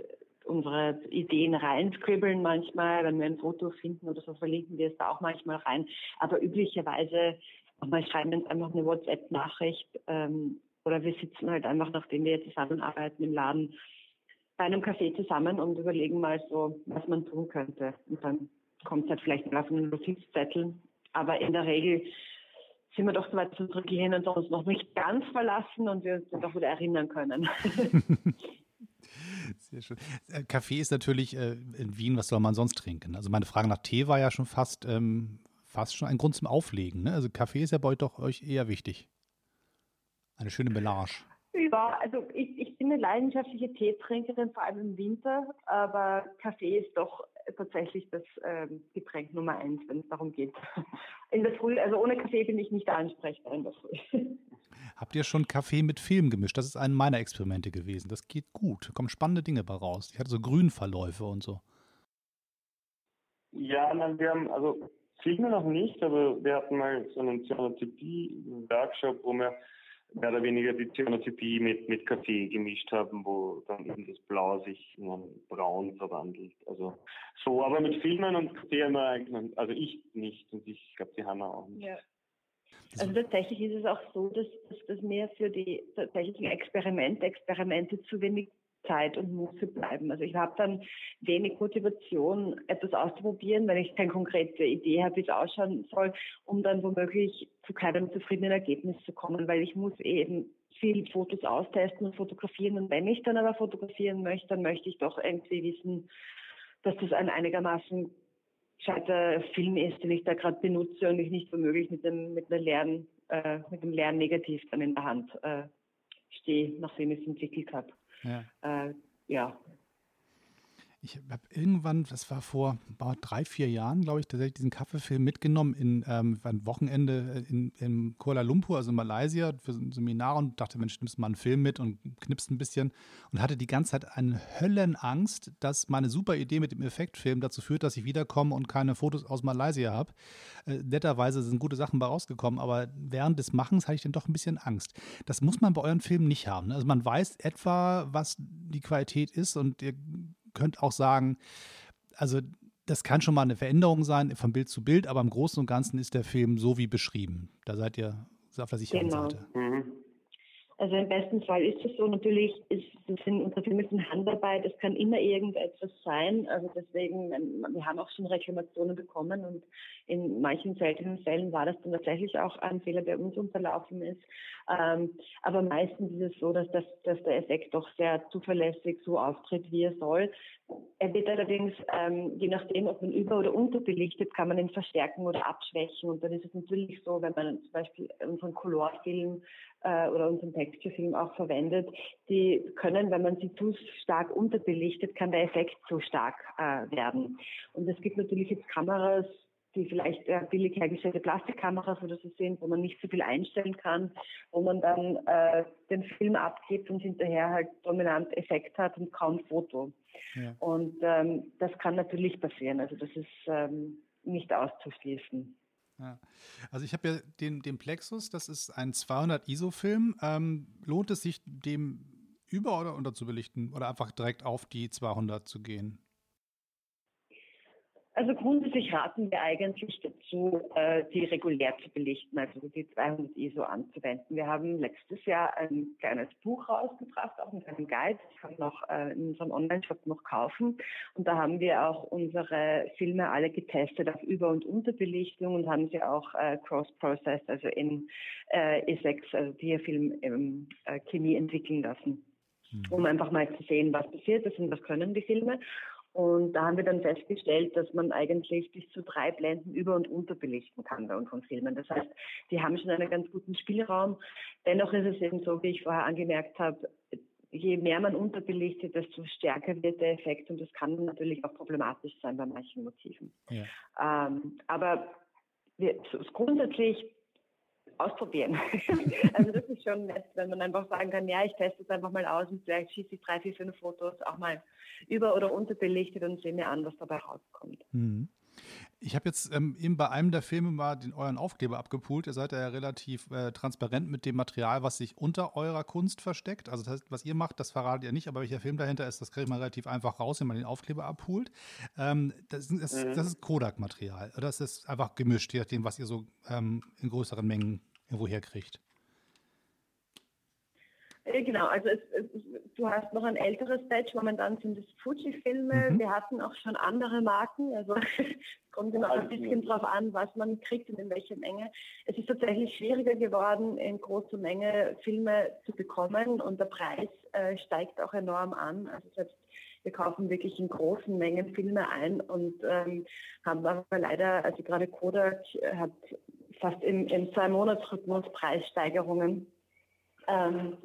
unsere Ideen reinscribbeln manchmal, wenn wir ein Foto finden oder so, verlinken wir es da auch manchmal rein. Aber üblicherweise manchmal schreiben wir uns einfach eine WhatsApp-Nachricht ähm, oder wir sitzen halt einfach, nachdem wir zusammenarbeiten im Laden, bei einem Café zusammen und überlegen mal so, was man tun könnte. Und dann kommt es halt vielleicht mal auf einen Notizzettel. Aber in der Regel sind wir doch so weit, unsere Gehirne uns noch nicht ganz verlassen und wir uns dann doch wieder erinnern können. (laughs) (laughs) Sehr schön. Äh, Kaffee ist natürlich äh, in Wien, was soll man sonst trinken? Also meine Frage nach Tee war ja schon fast, ähm, fast schon ein Grund zum Auflegen. Ne? Also Kaffee ist ja bei euch doch eher wichtig. Eine schöne Melange. Ja, also ich, ich bin eine leidenschaftliche Teetrinkerin, vor allem im Winter, aber Kaffee ist doch tatsächlich das ähm, Getränk Nummer eins, wenn es darum geht. In der Früh, also ohne Kaffee bin ich nicht ansprechbar in der Früh. Habt ihr schon Kaffee mit Film gemischt? Das ist ein meiner Experimente gewesen. Das geht gut. Da kommen spannende Dinge bei raus. Ich hatte so Grünverläufe und so. Ja, nein, wir haben, also Filme noch nicht, aber wir hatten mal so einen Cyanotypie-Workshop, wo wir mehr oder weniger die Cyanotypie mit, mit Kaffee gemischt haben, wo dann eben das Blau sich in ein Braun verwandelt. Also so, aber mit Filmen und Kaffee haben wir eigentlich, also ich nicht und ich glaube, die Hanna auch nicht. Ja. Also tatsächlich ist es auch so, dass, dass, dass mir für die tatsächlichen Experimente, Experimente zu wenig Zeit und Muße bleiben. Also ich habe dann wenig Motivation, etwas auszuprobieren, wenn ich keine konkrete Idee habe, wie es ausschauen soll, um dann womöglich zu keinem zufriedenen Ergebnis zu kommen, weil ich muss eben viel Fotos austesten und fotografieren. Und wenn ich dann aber fotografieren möchte, dann möchte ich doch irgendwie wissen, dass das ein einigermaßen ist, den ich da gerade benutze und ich nicht womöglich mit dem mit einer leeren, äh, mit dem leeren Negativ dann in der Hand äh, stehe, nachdem ich es entwickelt habe. Ja. Äh, ja. Ich habe irgendwann, das war vor drei, vier Jahren, glaube ich, tatsächlich diesen Kaffeefilm mitgenommen in ähm, ein Wochenende in, in, Kuala Lumpur, also in Malaysia, für ein Seminar und dachte, Mensch, nimmst mal einen Film mit und knippst ein bisschen und hatte die ganze Zeit eine Höllenangst, dass meine super Idee mit dem Effektfilm dazu führt, dass ich wiederkomme und keine Fotos aus Malaysia habe. Äh, netterweise sind gute Sachen bei rausgekommen, aber während des Machens hatte ich dann doch ein bisschen Angst. Das muss man bei euren Filmen nicht haben. Ne? Also man weiß etwa, was die Qualität ist und ihr könnt auch sagen, also das kann schon mal eine Veränderung sein von Bild zu Bild, aber im Großen und Ganzen ist der Film so wie beschrieben. Da seid ihr auf der sicheren genau. Seite. Mhm. Also im besten Fall ist es so. Natürlich ist sind unsere Filme sind Handarbeit. Es kann immer irgendetwas sein. Also deswegen, ähm, wir haben auch schon Reklamationen bekommen und in manchen seltenen Fällen war das dann tatsächlich auch ein Fehler, der uns unterlaufen ist. Ähm, aber meistens ist es so, dass, das, dass der Effekt doch sehr zuverlässig so auftritt, wie er soll. Er wird allerdings, ähm, je nachdem, ob man über- oder unterbelichtet, kann man ihn verstärken oder abschwächen. Und dann ist es natürlich so, wenn man zum Beispiel unseren Colorfilm äh, oder unseren Texturefilm auch verwendet, die können, wenn man sie zu stark unterbelichtet, kann der Effekt zu stark äh, werden. Und es gibt natürlich jetzt Kameras, die vielleicht äh, billig hergestellte Plastikkameras oder so sind, wo man nicht so viel einstellen kann, wo man dann äh, den Film abgibt und hinterher halt dominant Effekt hat und kaum Foto. Ja. Und ähm, das kann natürlich passieren. Also das ist ähm, nicht auszuschließen. Also ich habe ja den, den Plexus, das ist ein 200 ISO-Film. Ähm, lohnt es sich, dem über- oder unter zu belichten oder einfach direkt auf die 200 zu gehen? Also grundsätzlich raten wir eigentlich dazu, äh, die regulär zu belichten, also die 200 ISO anzuwenden. Wir haben letztes Jahr ein kleines Buch rausgebracht, auch mit einem Guide. Das kann man auch äh, in unserem Online-Shop noch kaufen. Und da haben wir auch unsere Filme alle getestet auf Über- und Unterbelichtung und haben sie auch äh, cross-processed, also in E6, also Diafilm-Chemie entwickeln lassen, mhm. um einfach mal zu sehen, was passiert ist und was können die Filme. Und da haben wir dann festgestellt, dass man eigentlich bis zu drei Blenden über- und unterbelichten kann bei unseren Filmen. Das heißt, die haben schon einen ganz guten Spielraum. Dennoch ist es eben so, wie ich vorher angemerkt habe, je mehr man unterbelichtet, desto stärker wird der Effekt und das kann natürlich auch problematisch sein bei manchen Motiven. Ja. Ähm, aber wir, grundsätzlich ausprobieren. (laughs) also das ist schon nett, wenn man einfach sagen kann, ja, ich teste es einfach mal aus und vielleicht schieße ich drei, vier, fünf Fotos auch mal über- oder unterbelichtet und sehe mir an, was dabei rauskommt. Mhm. Ich habe jetzt ähm, eben bei einem der Filme mal den euren Aufkleber abgepult. Ihr seid ja relativ äh, transparent mit dem Material, was sich unter eurer Kunst versteckt. Also das heißt, was ihr macht, das verratet ihr nicht, aber welcher Film dahinter ist, das kriegt man relativ einfach raus, wenn man den Aufkleber abpult. Ähm, das, das, mhm. das, ist Kodak-Material. Oder ist das einfach gemischt, je nachdem, was ihr so ähm, in größeren Mengen irgendwo herkriegt? Äh, genau, also es, es, du hast noch ein älteres Batch, momentan sind es Fuji-Filme. Mhm. Wir hatten auch schon andere Marken, also es (laughs) kommt immer ein bisschen drauf an, was man kriegt und in welcher Menge. Es ist tatsächlich schwieriger geworden, in großer Menge Filme zu bekommen und der Preis äh, steigt auch enorm an. Also selbst wir kaufen wirklich in großen Mengen Filme ein und ähm, haben aber leider, also gerade Kodak hat fast im, im Zwei-Monats-Rhythmus Preissteigerungen. Ähm,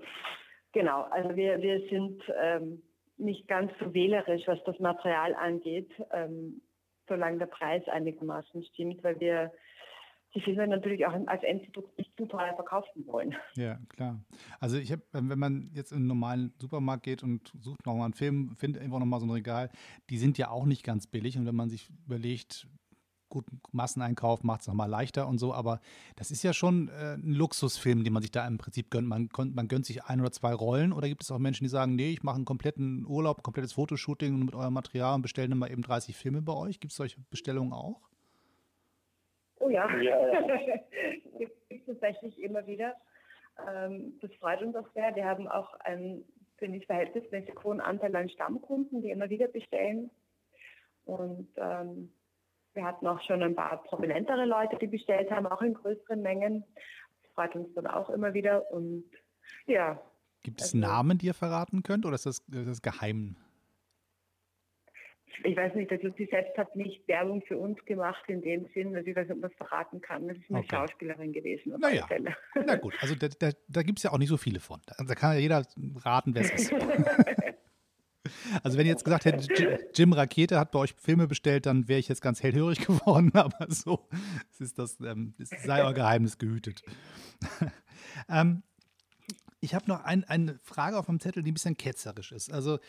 genau, also wir, wir sind ähm, nicht ganz so wählerisch, was das Material angeht, ähm, solange der Preis einigermaßen stimmt, weil wir die Filme natürlich auch als Endprodukt nicht zu teuer verkaufen wollen. Ja, klar. Also ich habe, wenn man jetzt in einen normalen Supermarkt geht und sucht nochmal einen Film, findet irgendwo nochmal so ein Regal, die sind ja auch nicht ganz billig. Und wenn man sich überlegt, gut, Masseneinkauf macht es nochmal leichter und so, aber das ist ja schon äh, ein Luxusfilm, den man sich da im Prinzip gönnt. Man, man gönnt sich ein oder zwei Rollen oder gibt es auch Menschen, die sagen, nee, ich mache einen kompletten Urlaub, ein komplettes Fotoshooting mit eurem Material und bestelle dann mal eben 30 Filme bei euch? Gibt es solche Bestellungen auch? Oh ja, ja, ja. (laughs) gibt es tatsächlich immer wieder. Ähm, das freut uns auch sehr. Wir haben auch einen, finde ich, verhältnismäßig hohen Anteil an Stammkunden, die immer wieder bestellen. Und ähm, wir hatten auch schon ein paar prominentere Leute, die bestellt haben, auch in größeren Mengen. Das freut uns dann auch immer wieder. Und ja. Gibt es also, Namen, die ihr verraten könnt oder ist das, ist das geheim? Ich weiß nicht, also sie selbst hat nicht Werbung für uns gemacht in dem Sinn, dass ich weiß nicht, ob man es verraten kann. Das ist eine okay. Schauspielerin gewesen. Naja, na gut, also da, da, da gibt es ja auch nicht so viele von. Da, kann ja jeder raten, wer es ist. (laughs) Also wenn ihr jetzt gesagt hättet, Jim Rakete hat bei euch Filme bestellt, dann wäre ich jetzt ganz hellhörig (laughs) geworden, aber so es ist das, ähm, es sei euer Geheimnis gehütet. (laughs) ähm, ich habe noch ein, eine Frage auf meinem Zettel, die ein bisschen ketzerisch ist. Also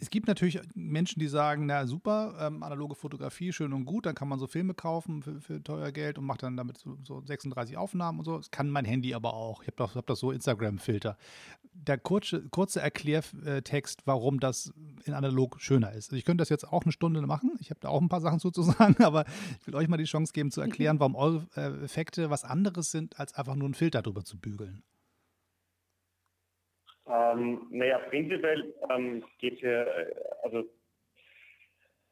es gibt natürlich Menschen, die sagen, na super, ähm, analoge Fotografie, schön und gut, dann kann man so Filme kaufen für, für teuer Geld und macht dann damit so, so, 36 Aufnahmen und so. Das kann mein Handy aber auch. Ich habe das, hab das so Instagram-Filter. Der kurze, kurze Erklärtext, warum das in analog schöner ist. Also ich könnte das jetzt auch eine Stunde machen. Ich habe da auch ein paar Sachen zu sagen, (laughs) aber ich will euch mal die Chance geben zu erklären, warum eure äh, Effekte was anderes sind, als einfach nur einen Filter drüber zu bügeln. Ähm, naja, prinzipiell ähm, geht es ja, äh, also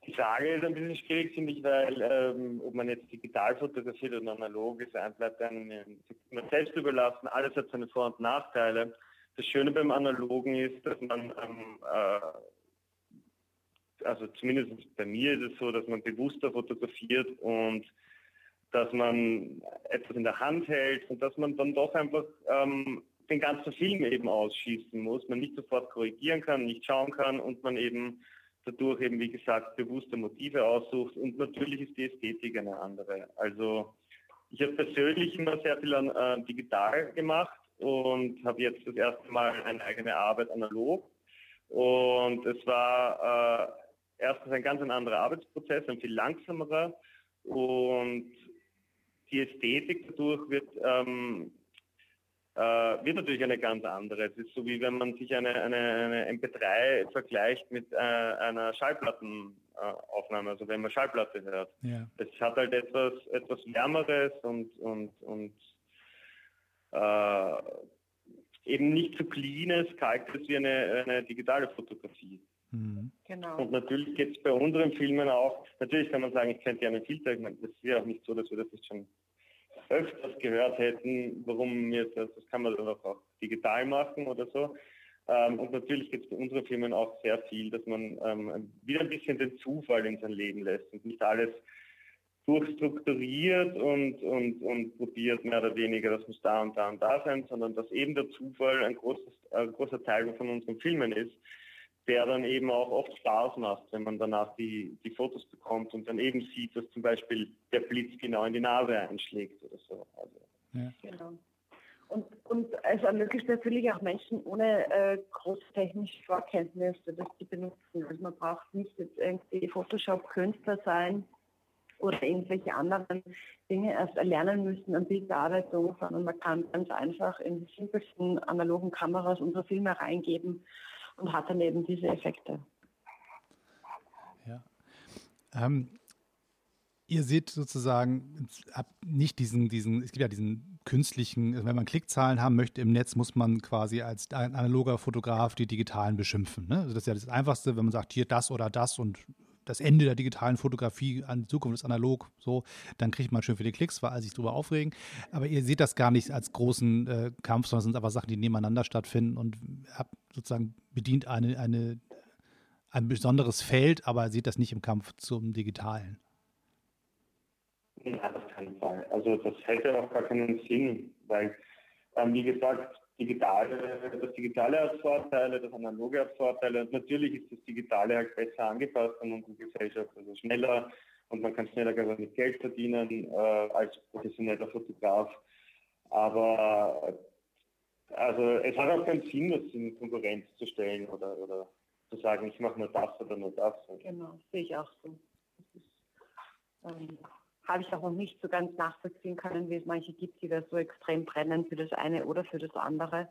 die Frage ist ein bisschen schwierig, finde ich, weil ähm, ob man jetzt digital fotografiert oder analog ist, ein bleibt einem man selbst überlassen. Alles hat seine Vor- und Nachteile. Das Schöne beim Analogen ist, dass man, ähm, äh, also zumindest bei mir ist es so, dass man bewusster fotografiert und dass man etwas in der Hand hält und dass man dann doch einfach ähm, den ganzen Film eben ausschießen muss, man nicht sofort korrigieren kann, nicht schauen kann und man eben dadurch eben, wie gesagt, bewusste Motive aussucht. Und natürlich ist die Ästhetik eine andere. Also ich habe persönlich immer sehr viel an äh, digital gemacht und habe jetzt das erste Mal eine eigene Arbeit analog. Und es war äh, erstens ein ganz ein anderer Arbeitsprozess, ein viel langsamerer. Und die Ästhetik dadurch wird ähm, äh, wird natürlich eine ganz andere. Es ist so wie wenn man sich eine, eine, eine MP3 vergleicht mit äh, einer Schallplattenaufnahme, also wenn man Schallplatte hört. Ja. Es hat halt etwas, etwas Wärmeres und, und, und äh, eben nicht so cleanes, kaltes wie eine, eine digitale Fotografie. Mhm. Genau. Und natürlich geht es bei unseren Filmen auch, natürlich kann man sagen, ich könnte ja einen Filter, ich meine, das ist ja auch nicht so, dass wir das nicht schon öfters gehört hätten, warum wir das, das kann man dann auch digital machen oder so. Ähm, und natürlich gibt es bei unseren Firmen auch sehr viel, dass man ähm, wieder ein bisschen den Zufall in sein Leben lässt und nicht alles durchstrukturiert und, und, und probiert mehr oder weniger, das muss da und da und da sein, sondern dass eben der Zufall ein, großes, ein großer Teil von unseren Filmen ist der dann eben auch oft Spaß macht, wenn man danach die, die Fotos bekommt und dann eben sieht, dass zum Beispiel der Blitz genau in die Nase einschlägt oder so. Also, ja. Genau. Und, und es ermöglicht natürlich auch Menschen ohne äh, große technische Vorkenntnisse, das zu benutzen. Also man braucht nicht jetzt irgendwie Photoshop-Künstler sein oder irgendwelche anderen Dinge erst erlernen müssen an Bildbearbeitung, sondern man kann ganz einfach in die simpelsten analogen Kameras unsere Filme reingeben und hat dann eben diese Effekte. Ja. Ähm, ihr seht sozusagen nicht diesen, diesen, es gibt ja diesen künstlichen, also wenn man Klickzahlen haben möchte im Netz, muss man quasi als analoger Fotograf die digitalen beschimpfen. Ne? Also das ist ja das Einfachste, wenn man sagt, hier das oder das und das Ende der digitalen Fotografie an die Zukunft ist analog, so, dann kriegt man schön viele Klicks, weil sich darüber aufregen. Aber ihr seht das gar nicht als großen äh, Kampf, sondern es sind einfach Sachen, die nebeneinander stattfinden und habt sozusagen bedient eine, eine, ein besonderes Feld, aber seht das nicht im Kampf zum Digitalen. Nein, auf keinen Fall. Also das hätte auch gar keinen Sinn, weil, ähm, wie gesagt, Digitale, das Digitale hat Vorteile, das Analoge hat Vorteile. Und natürlich ist das Digitale halt besser angepasst an unsere Gesellschaft, also schneller und man kann schneller mit Geld verdienen äh, als professioneller Fotograf. Aber also es hat auch keinen Sinn, das in Konkurrenz zu stellen oder, oder zu sagen, ich mache nur das oder nur das. Genau, sehe ich auch so. Ähm, habe ich auch noch nicht so ganz nachvollziehen können, wie es manche gibt, die da so extrem brennen für das eine oder für das andere,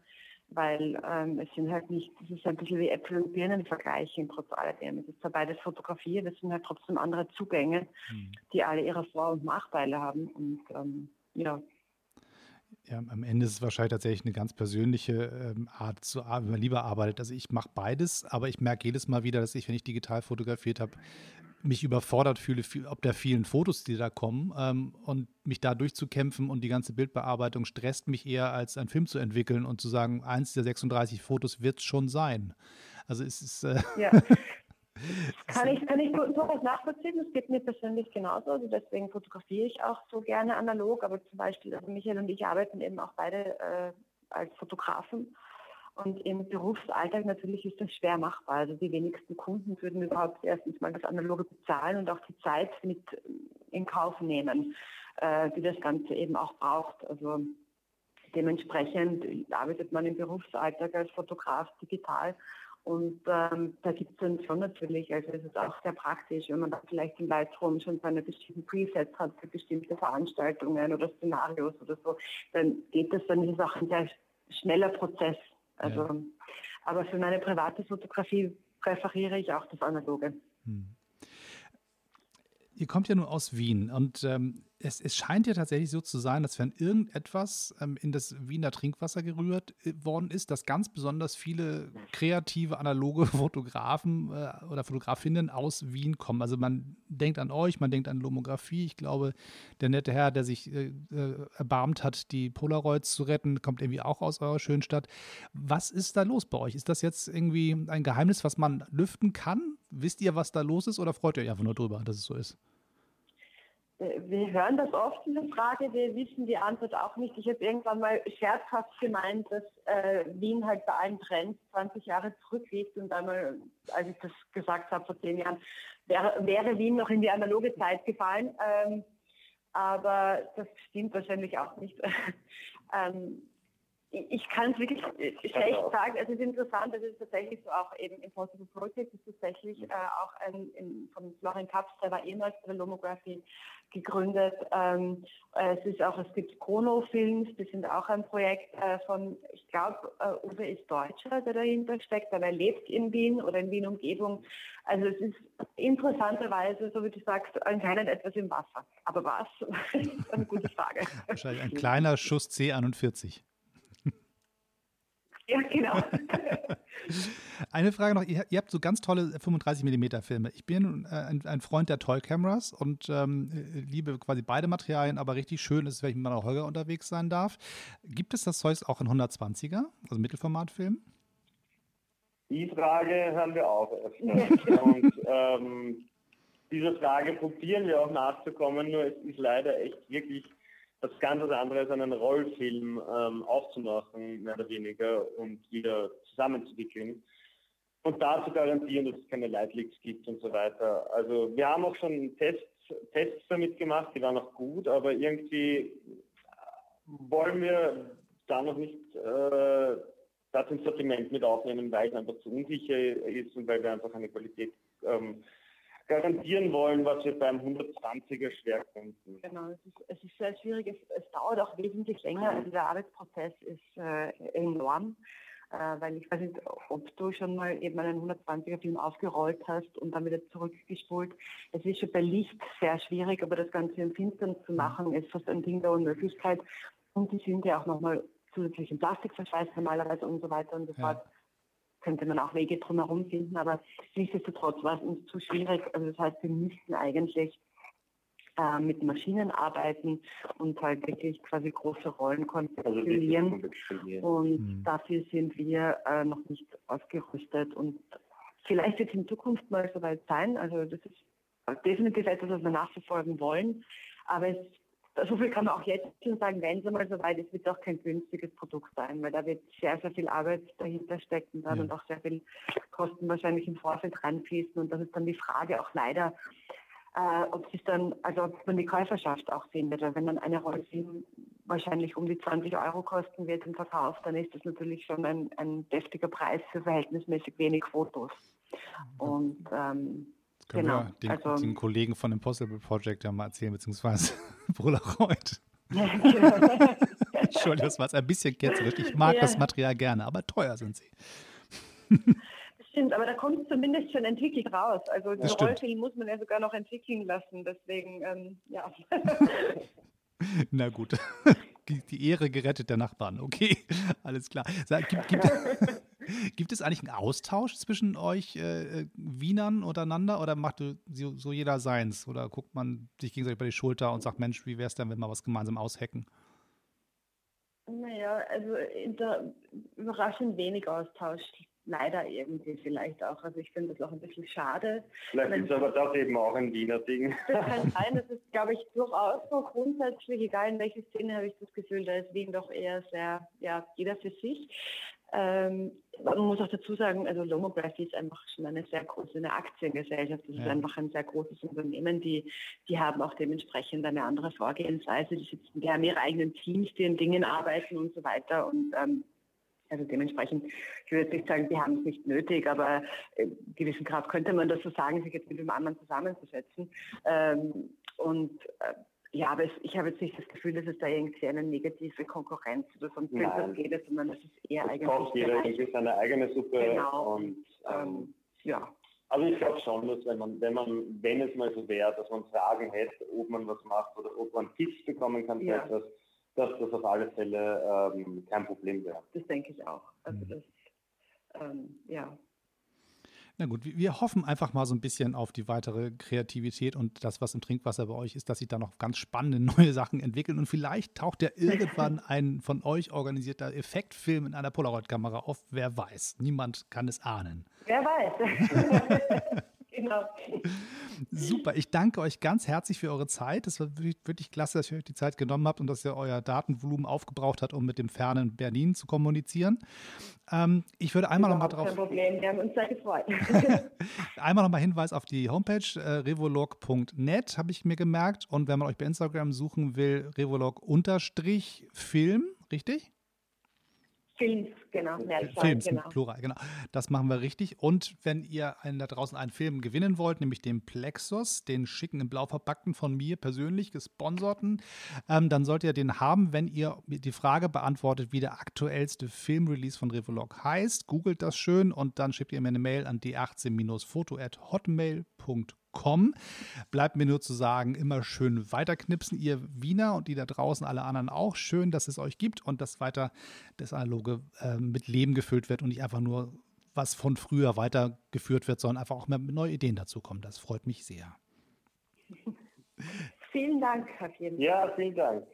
weil ähm, es sind halt nicht, das ist ein bisschen wie Äpfel und Birnen vergleichen trotz alledem. Es ist zwar beides Fotografie, das sind halt trotzdem andere Zugänge, mhm. die alle ihre Vor- und Nachteile haben und ähm, ja, ja, am Ende ist es wahrscheinlich tatsächlich eine ganz persönliche ähm, Art zu wenn man lieber arbeitet. Also ich mache beides, aber ich merke jedes Mal wieder, dass ich, wenn ich digital fotografiert habe, mich überfordert fühle, ob der vielen Fotos, die da kommen. Ähm, und mich da durchzukämpfen und die ganze Bildbearbeitung stresst mich eher, als einen Film zu entwickeln und zu sagen, eins der 36 Fotos wird es schon sein. Also es ist. Äh ja. (laughs) Kann ich, kann ich durchaus nachvollziehen. Das geht mir persönlich genauso. Also deswegen fotografiere ich auch so gerne analog. Aber zum Beispiel, also Michael und ich arbeiten eben auch beide äh, als Fotografen. Und im Berufsalltag natürlich ist das schwer machbar. Also die wenigsten Kunden würden überhaupt erstens mal das Analoge bezahlen und auch die Zeit mit in Kauf nehmen, äh, die das Ganze eben auch braucht. Also dementsprechend arbeitet man im Berufsalltag als Fotograf digital und ähm, da gibt es dann schon natürlich, also es ist auch sehr praktisch, wenn man da vielleicht im Lightroom schon seine bestimmten Presets hat für bestimmte Veranstaltungen oder Szenarios oder so, dann geht das, dann auch ein sehr schneller Prozess. Also, ja. aber für meine private Fotografie präferiere ich auch das Analoge. Hm. Ihr kommt ja nur aus Wien und ähm, es, es, scheint ja tatsächlich so zu sein, dass wenn irgendetwas ähm, in das Wiener Trinkwasser gerührt äh, worden ist, dass ganz besonders viele kreative, analoge (laughs) Fotografen äh, oder Fotografinnen aus Wien kommen. Also man denkt an euch, man denkt an Lomographie. Ich glaube, der nette Herr, der sich äh, äh, erbarmt hat, die Polaroids zu retten, kommt irgendwie auch aus eurer schönen Stadt. Was ist da los bei euch? Ist das jetzt irgendwie ein Geheimnis, was man lüften kann? Wisst ihr, was da los ist oder freut ihr euch einfach nur drüber, dass es so ist? Äh, wir hören das oft, diese Frage, wir wissen die Antwort auch nicht. Ich habe irgendwann mal scherzhaft gemeint, dass äh, Wien halt bei allen Trends 20 Jahre zurückliegt und einmal, als ich das gesagt habe vor zehn Jahren, wäre, wäre Wien noch in die analoge Zeit gefallen. Ähm, aber das stimmt wahrscheinlich auch nicht. (laughs) ähm, ich kann es wirklich schlecht sagen. Es ist interessant, es ist tatsächlich so auch eben Impossible Project ist tatsächlich äh, auch ein, in, von Florian Kaps, der war ehemals bei der Lomography gegründet. Ähm, es ist auch, es gibt Chrono-Films, die sind auch ein Projekt äh, von, ich glaube, äh, Uwe ist Deutscher, der dahinter steckt, aber er lebt in Wien oder in Wien-Umgebung. Also es ist interessanterweise, so wie du sagst, anscheinend etwas im Wasser. Aber was? (laughs) das ist eine gute Frage. Wahrscheinlich ein kleiner Schuss C41. (laughs) Ja, genau. (laughs) Eine Frage noch, ihr, ihr, habt so ganz tolle 35 mm Filme. Ich bin äh, ein, ein, Freund der Toy Cameras und ähm, liebe quasi beide Materialien, aber richtig schön ist, wenn ich mit meiner Holger unterwegs sein darf. Gibt es das Zeug auch in 120er, also Mittelformatfilm? Die Frage hören wir auch öfter. und ähm, dieser Frage probieren wir auch nachzukommen, nur es ist leider echt wirklich was ganz anderes, einen Rollfilm ähm, aufzumachen, mehr oder weniger, und wieder zusammenzuwickeln. Und da zu garantieren, dass es keine Lightleaks gibt und so weiter. Also wir haben auch schon Tests, Tests damit gemacht, die waren auch gut, aber irgendwie wollen wir da noch nicht äh, das ins Sortiment mit aufnehmen, weil es einfach zu unsicher ist und weil wir einfach eine Qualität ähm, garantieren wollen, was wir beim 120er schwer konnten. Genau, es ist, es ist sehr schwierig. Es, es, dauert auch wesentlich länger. Also der Arbeitsprozess ist äh, enorm. Äh, weil ich weiß nicht, ob du schon mal eben einen 120er Film aufgerollt hast und dann wieder zurückgespult. Es ist schon bei Licht sehr schwierig, aber das Ganze im Finstern zu machen, ist fast ein Ding der Unmöglichkeit. Und die sind ja auch nochmal zusätzlich in Plastik verschweißt normalerweise und so weiter und so fort. Ja könnte man auch Wege drumherum finden, aber nichtsdestotrotz war es uns zu schwierig. Also das heißt, wir müssten eigentlich äh, mit Maschinen arbeiten und halt wirklich quasi große Rollen konstruieren. Also und mhm. dafür sind wir äh, noch nicht ausgerüstet. Und vielleicht wird es in Zukunft mal soweit sein. Also das ist definitiv etwas, was wir nachverfolgen wollen. Aber es so viel kann man auch jetzt schon sagen, wenn es einmal so weit ist, wird es auch kein günstiges Produkt sein, weil da wird sehr, sehr viel Arbeit dahinter stecken dann ja. und auch sehr viel Kosten wahrscheinlich im Vorfeld reinfließen. Und das ist dann die Frage auch leider, äh, ob sich dann, also ob man die Käuferschaft auch findet. Weil wenn dann eine Rollfilm wahrscheinlich um die 20 Euro kosten wird im Verkauf, dann ist das natürlich schon ein, ein deftiger Preis für verhältnismäßig wenig Fotos. Und ähm, Können genau. wir den, also, den, Kollegen von Impossible Project ja mal erzählen, beziehungsweise (laughs) Polaroid. (laughs) Entschuldigung, das war ein bisschen ketzerisch. Ich mag ja. das Material gerne, aber teuer sind sie. (laughs) Stimmt, aber da kommt es zumindest schon entwickelt raus. Also den Rollfilm muss man ja sogar noch entwickeln lassen. Deswegen, ähm, ja. Na gut. Die Ehre gerettet der Nachbarn. Okay, alles klar. Sag, gibt, gibt, gibt, es eigentlich einen Austausch zwischen euch äh, Wienern untereinander oder macht so, so jeder seins? Oder guckt man sich gegenseitig bei die Schulter und sagt, Mensch, wie wäre es denn, wenn wir was gemeinsam aushacken? Naja, also überraschend wenig Austausch leider irgendwie vielleicht auch. Also ich finde das auch ein bisschen schade. Vielleicht ist aber das eben auch ein Wiener Ding. Das kann sein, das ist, glaube ich, durchaus so grundsätzlich, egal in welche Szene habe ich das Gefühl, da ist Wien doch eher sehr, ja, jeder für sich. Ähm, man muss auch dazu sagen, also Lomography ist einfach schon eine sehr große eine Aktiengesellschaft. Das ja. ist einfach ein sehr großes Unternehmen. Die, die haben auch dementsprechend eine andere Vorgehensweise. Die, sitzen, die haben ihre eigenen Teams, die in Dingen arbeiten und so weiter. Und ähm, also dementsprechend, ich würde nicht sagen, sie haben es nicht nötig, aber äh, gewissen Grad könnte man das so sagen, sich jetzt mit dem anderen zusammenzusetzen. Ähm, und äh, ja, aber es, ich habe jetzt nicht das Gefühl, dass es da irgendwie eine negative Konkurrenz oder sonst irgendwas geht, sondern es ist eher eigentlich. Kocht jeder irgendwie seine eigene Suppe. Genau. Und, ähm, ja. Also ich glaube schon, dass wenn man, wenn man, wenn es mal so wäre, dass man Fragen hätte, ob man was macht oder ob man Tipps bekommen kann für ja. etwas, dass das auf alle Fälle ähm, kein Problem wäre. Das denke ich auch. Also mhm. das, ähm, ja. Na gut, wir hoffen einfach mal so ein bisschen auf die weitere Kreativität und das, was im Trinkwasser bei euch ist, dass sich da noch ganz spannende (laughs) neue Sachen entwickeln und vielleicht taucht ja irgendwann (laughs) ein von euch organisierter Effektfilm in einer Polaroid-Kamera auf. Wer weiß, niemand kann es ahnen. Wer weiß. (laughs) genau. Super, ich danke euch ganz herzlich für eure Zeit. Es war wirklich, wirklich klasse, dass ihr euch die Zeit genommen habt und dass ihr euer Datenvolumen aufgebraucht habt, um mit dem fernen Berlin zu kommunizieren. Ähm, ich würde einmal noch mal drauf. Kein Problem, wir haben uns sehr gefreut. (laughs) einmal noch mal Hinweis auf die Homepage äh, revolog.net habe ich mir gemerkt und wenn man euch bei Instagram suchen will, revolog-film, richtig? Films, genau. Films, genau. Plural, genau. Das machen wir richtig. Und wenn ihr einen, da draußen einen Film gewinnen wollt, nämlich den Plexus, den schicken in blau verpackten von mir persönlich gesponserten, ähm, dann sollt ihr den haben, wenn ihr die Frage beantwortet, wie der aktuellste Filmrelease von Revolog heißt. Googelt das schön und dann schickt ihr mir eine Mail an d18-foto.hotmail.com www.wiener.com. Bleibt mir nur zu sagen, immer schön weiterknipsen, ihr Wiener und die da draußen, alle anderen auch. Schön, dass es euch gibt und dass weiter das Analoge äh, mit Leben gefüllt wird und nicht einfach nur was von früher weitergeführt wird, sondern einfach auch mehr neue Ideen dazu kommen. Das freut mich sehr. Vielen Dank auf jeden Fall. Ja, vielen Dank.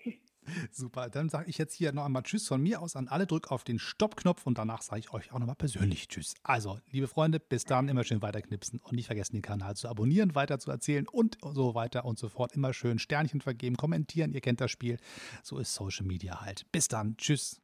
Super, dann sage ich jetzt hier noch einmal Tschüss von mir aus an alle. Drück auf den Stoppknopf und danach sage ich euch auch nochmal persönlich Tschüss. Also, liebe Freunde, bis dann immer schön weiterknipsen und nicht vergessen, den Kanal zu abonnieren, weiter zu erzählen und so weiter und so fort. Immer schön Sternchen vergeben, kommentieren, ihr kennt das Spiel. So ist Social Media halt. Bis dann, Tschüss.